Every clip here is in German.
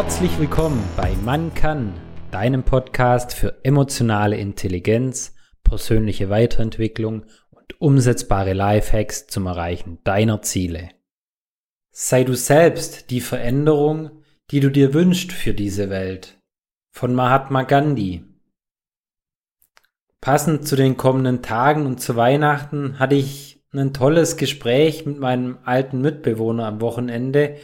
Herzlich willkommen bei Man kann, deinem Podcast für emotionale Intelligenz, persönliche Weiterentwicklung und umsetzbare Lifehacks zum Erreichen deiner Ziele. Sei du selbst die Veränderung, die du dir wünschst für diese Welt. Von Mahatma Gandhi. Passend zu den kommenden Tagen und zu Weihnachten hatte ich ein tolles Gespräch mit meinem alten Mitbewohner am Wochenende,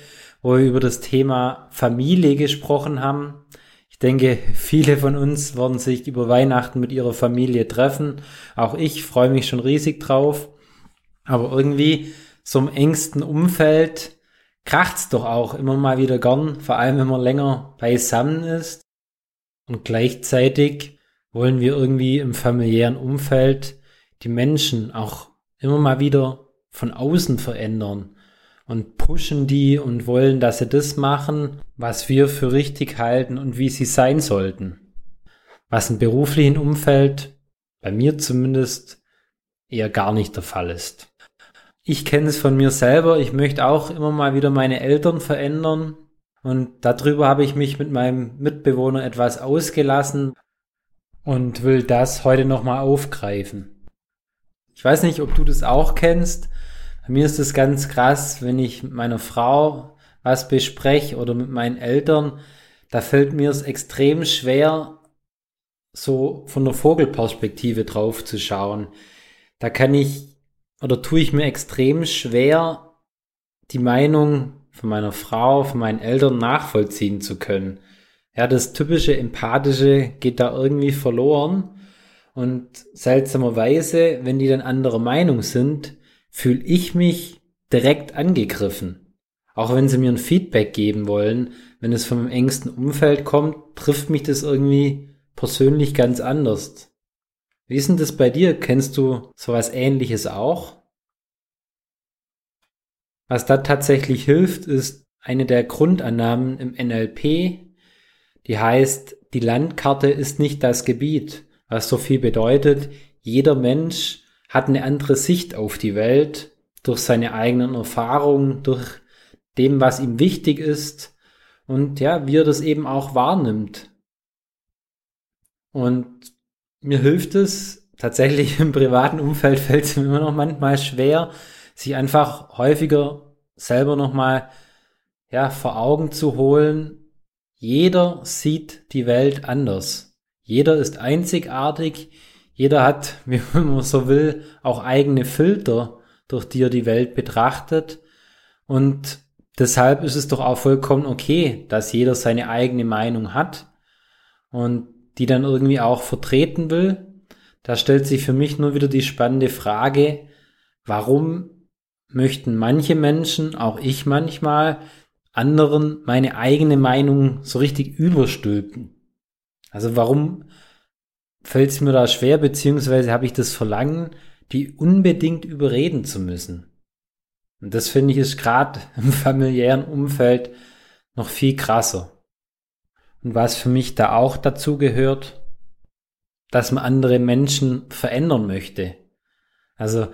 wo wir über das Thema Familie gesprochen haben. Ich denke, viele von uns werden sich über Weihnachten mit ihrer Familie treffen. Auch ich freue mich schon riesig drauf. Aber irgendwie so im engsten Umfeld kracht's doch auch immer mal wieder gern, vor allem wenn man länger beisammen ist. Und gleichzeitig wollen wir irgendwie im familiären Umfeld die Menschen auch immer mal wieder von außen verändern und pushen die und wollen, dass sie das machen, was wir für richtig halten und wie sie sein sollten. Was im beruflichen Umfeld, bei mir zumindest, eher gar nicht der Fall ist. Ich kenne es von mir selber, ich möchte auch immer mal wieder meine Eltern verändern und darüber habe ich mich mit meinem Mitbewohner etwas ausgelassen und will das heute nochmal aufgreifen. Ich weiß nicht, ob du das auch kennst, bei mir ist es ganz krass, wenn ich mit meiner Frau was bespreche oder mit meinen Eltern, da fällt mir es extrem schwer, so von der Vogelperspektive drauf zu schauen. Da kann ich oder tue ich mir extrem schwer, die Meinung von meiner Frau, von meinen Eltern nachvollziehen zu können. Ja, das typische Empathische geht da irgendwie verloren. Und seltsamerweise, wenn die dann anderer Meinung sind, fühle ich mich direkt angegriffen. Auch wenn sie mir ein Feedback geben wollen, wenn es vom engsten Umfeld kommt, trifft mich das irgendwie persönlich ganz anders. Wie ist denn das bei dir? Kennst du sowas ähnliches auch? Was da tatsächlich hilft, ist eine der Grundannahmen im NLP, die heißt, die Landkarte ist nicht das Gebiet, was so viel bedeutet, jeder Mensch hat eine andere Sicht auf die Welt durch seine eigenen Erfahrungen, durch dem, was ihm wichtig ist und ja, wie er das eben auch wahrnimmt. Und mir hilft es tatsächlich im privaten Umfeld fällt es mir immer noch manchmal schwer, sich einfach häufiger selber nochmal ja, vor Augen zu holen. Jeder sieht die Welt anders. Jeder ist einzigartig. Jeder hat, wie man so will, auch eigene Filter, durch die er die Welt betrachtet. Und deshalb ist es doch auch vollkommen okay, dass jeder seine eigene Meinung hat und die dann irgendwie auch vertreten will. Da stellt sich für mich nur wieder die spannende Frage, warum möchten manche Menschen, auch ich manchmal, anderen meine eigene Meinung so richtig überstülpen? Also warum fällt es mir da schwer, beziehungsweise habe ich das Verlangen, die unbedingt überreden zu müssen. Und das finde ich ist gerade im familiären Umfeld noch viel krasser. Und was für mich da auch dazu gehört, dass man andere Menschen verändern möchte. Also,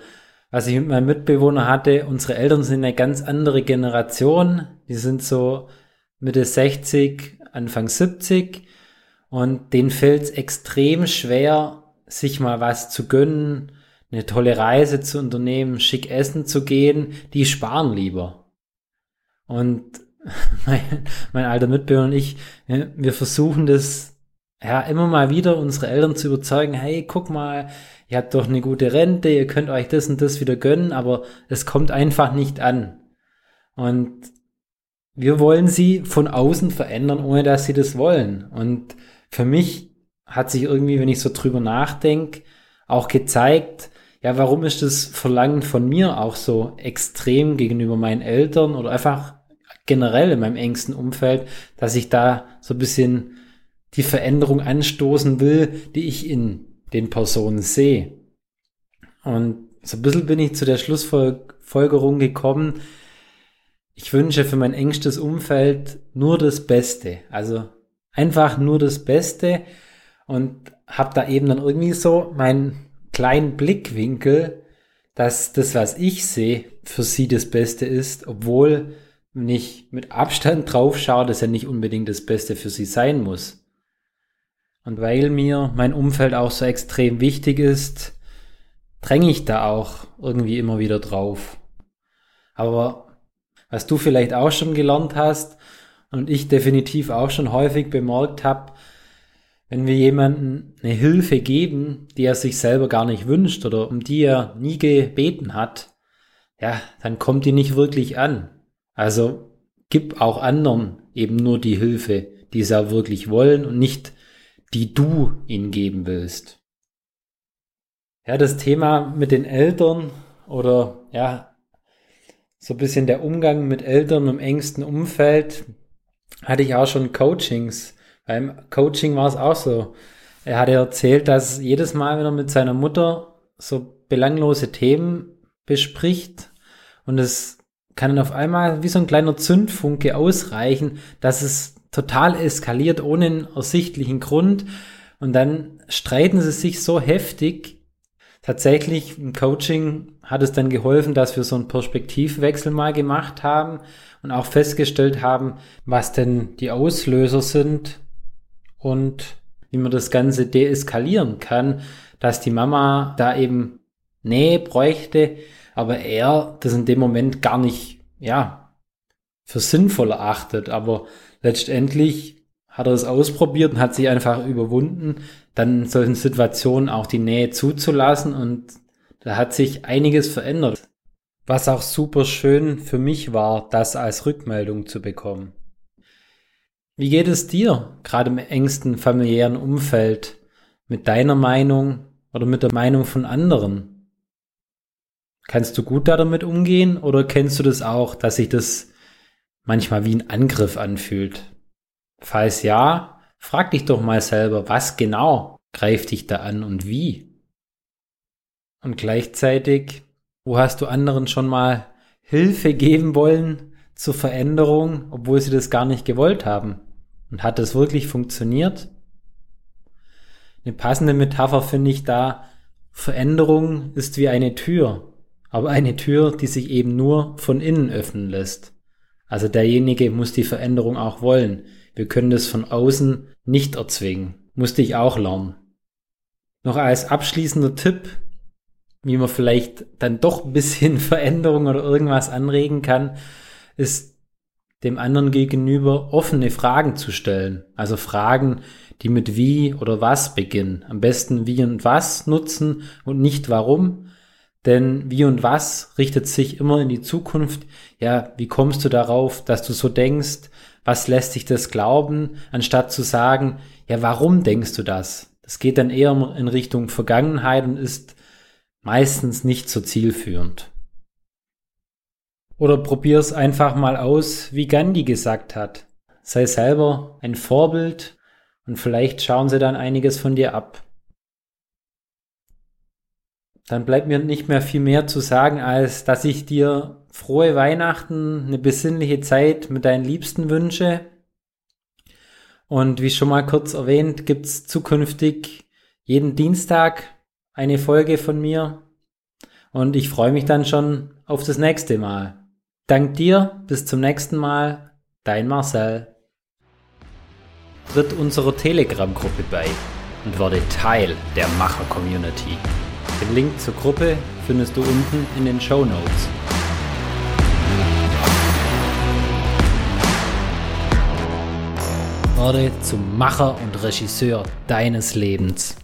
was ich mit meinem Mitbewohner hatte, unsere Eltern sind eine ganz andere Generation. Die sind so Mitte 60, Anfang 70 und denen fällt es extrem schwer, sich mal was zu gönnen, eine tolle Reise zu unternehmen, schick essen zu gehen. Die sparen lieber. Und mein, mein alter Mitbewohner und ich, wir versuchen das ja immer mal wieder unsere Eltern zu überzeugen, hey, guck mal, ihr habt doch eine gute Rente, ihr könnt euch das und das wieder gönnen, aber es kommt einfach nicht an. Und wir wollen sie von außen verändern, ohne dass sie das wollen. Und für mich hat sich irgendwie, wenn ich so drüber nachdenke, auch gezeigt, ja, warum ist das Verlangen von mir auch so extrem gegenüber meinen Eltern oder einfach generell in meinem engsten Umfeld, dass ich da so ein bisschen die Veränderung anstoßen will, die ich in den Personen sehe. Und so ein bisschen bin ich zu der Schlussfolgerung gekommen, ich wünsche für mein engstes Umfeld nur das Beste. Also einfach nur das Beste und habe da eben dann irgendwie so meinen kleinen Blickwinkel, dass das, was ich sehe, für sie das Beste ist, obwohl wenn ich mit Abstand drauf schaue, dass ja nicht unbedingt das Beste für sie sein muss. Und weil mir mein Umfeld auch so extrem wichtig ist, dränge ich da auch irgendwie immer wieder drauf. Aber was du vielleicht auch schon gelernt hast und ich definitiv auch schon häufig bemerkt habe, wenn wir jemanden eine Hilfe geben, die er sich selber gar nicht wünscht oder um die er nie gebeten hat, ja, dann kommt die nicht wirklich an. Also gib auch anderen eben nur die Hilfe, die sie auch wirklich wollen und nicht die du ihnen geben willst. Ja, das Thema mit den Eltern oder ja, so ein bisschen der Umgang mit Eltern im engsten Umfeld hatte ich auch schon Coachings. Beim Coaching war es auch so. Er hatte erzählt, dass jedes Mal, wenn er mit seiner Mutter so belanglose Themen bespricht und es kann dann auf einmal wie so ein kleiner Zündfunke ausreichen, dass es total eskaliert ohne einen ersichtlichen Grund und dann streiten sie sich so heftig. Tatsächlich im Coaching hat es dann geholfen, dass wir so einen Perspektivwechsel mal gemacht haben und auch festgestellt haben, was denn die Auslöser sind und wie man das Ganze deeskalieren kann, dass die Mama da eben Nähe bräuchte, aber er das in dem Moment gar nicht, ja, für sinnvoll erachtet. Aber letztendlich hat er es ausprobiert und hat sich einfach überwunden, dann in solchen Situationen auch die Nähe zuzulassen und da hat sich einiges verändert. Was auch super schön für mich war, das als Rückmeldung zu bekommen. Wie geht es dir, gerade im engsten familiären Umfeld, mit deiner Meinung oder mit der Meinung von anderen? Kannst du gut damit umgehen oder kennst du das auch, dass sich das manchmal wie ein Angriff anfühlt? Falls ja, frag dich doch mal selber, was genau greift dich da an und wie? Und gleichzeitig, wo hast du anderen schon mal Hilfe geben wollen zur Veränderung, obwohl sie das gar nicht gewollt haben? Und hat das wirklich funktioniert? Eine passende Metapher finde ich da, Veränderung ist wie eine Tür, aber eine Tür, die sich eben nur von innen öffnen lässt. Also derjenige muss die Veränderung auch wollen. Wir können das von außen nicht erzwingen. Musste ich auch lernen. Noch als abschließender Tipp, wie man vielleicht dann doch ein bisschen Veränderung oder irgendwas anregen kann, ist dem anderen gegenüber offene Fragen zu stellen. Also Fragen, die mit wie oder was beginnen. Am besten wie und was nutzen und nicht warum. Denn wie und was richtet sich immer in die Zukunft. Ja, wie kommst du darauf, dass du so denkst? Was lässt dich das glauben? Anstatt zu sagen, ja, warum denkst du das? Das geht dann eher in Richtung Vergangenheit und ist meistens nicht so zielführend. Oder probier's einfach mal aus, wie Gandhi gesagt hat. Sei selber ein Vorbild und vielleicht schauen sie dann einiges von dir ab. Dann bleibt mir nicht mehr viel mehr zu sagen, als dass ich dir frohe Weihnachten, eine besinnliche Zeit mit deinen Liebsten wünsche. Und wie schon mal kurz erwähnt, gibt's zukünftig jeden Dienstag eine Folge von mir. Und ich freue mich dann schon auf das nächste Mal. Dank dir, bis zum nächsten Mal, dein Marcel. Tritt unserer Telegram-Gruppe bei und werde Teil der Macher-Community. Den Link zur Gruppe findest du unten in den Show Notes. Werde zum Macher und Regisseur deines Lebens.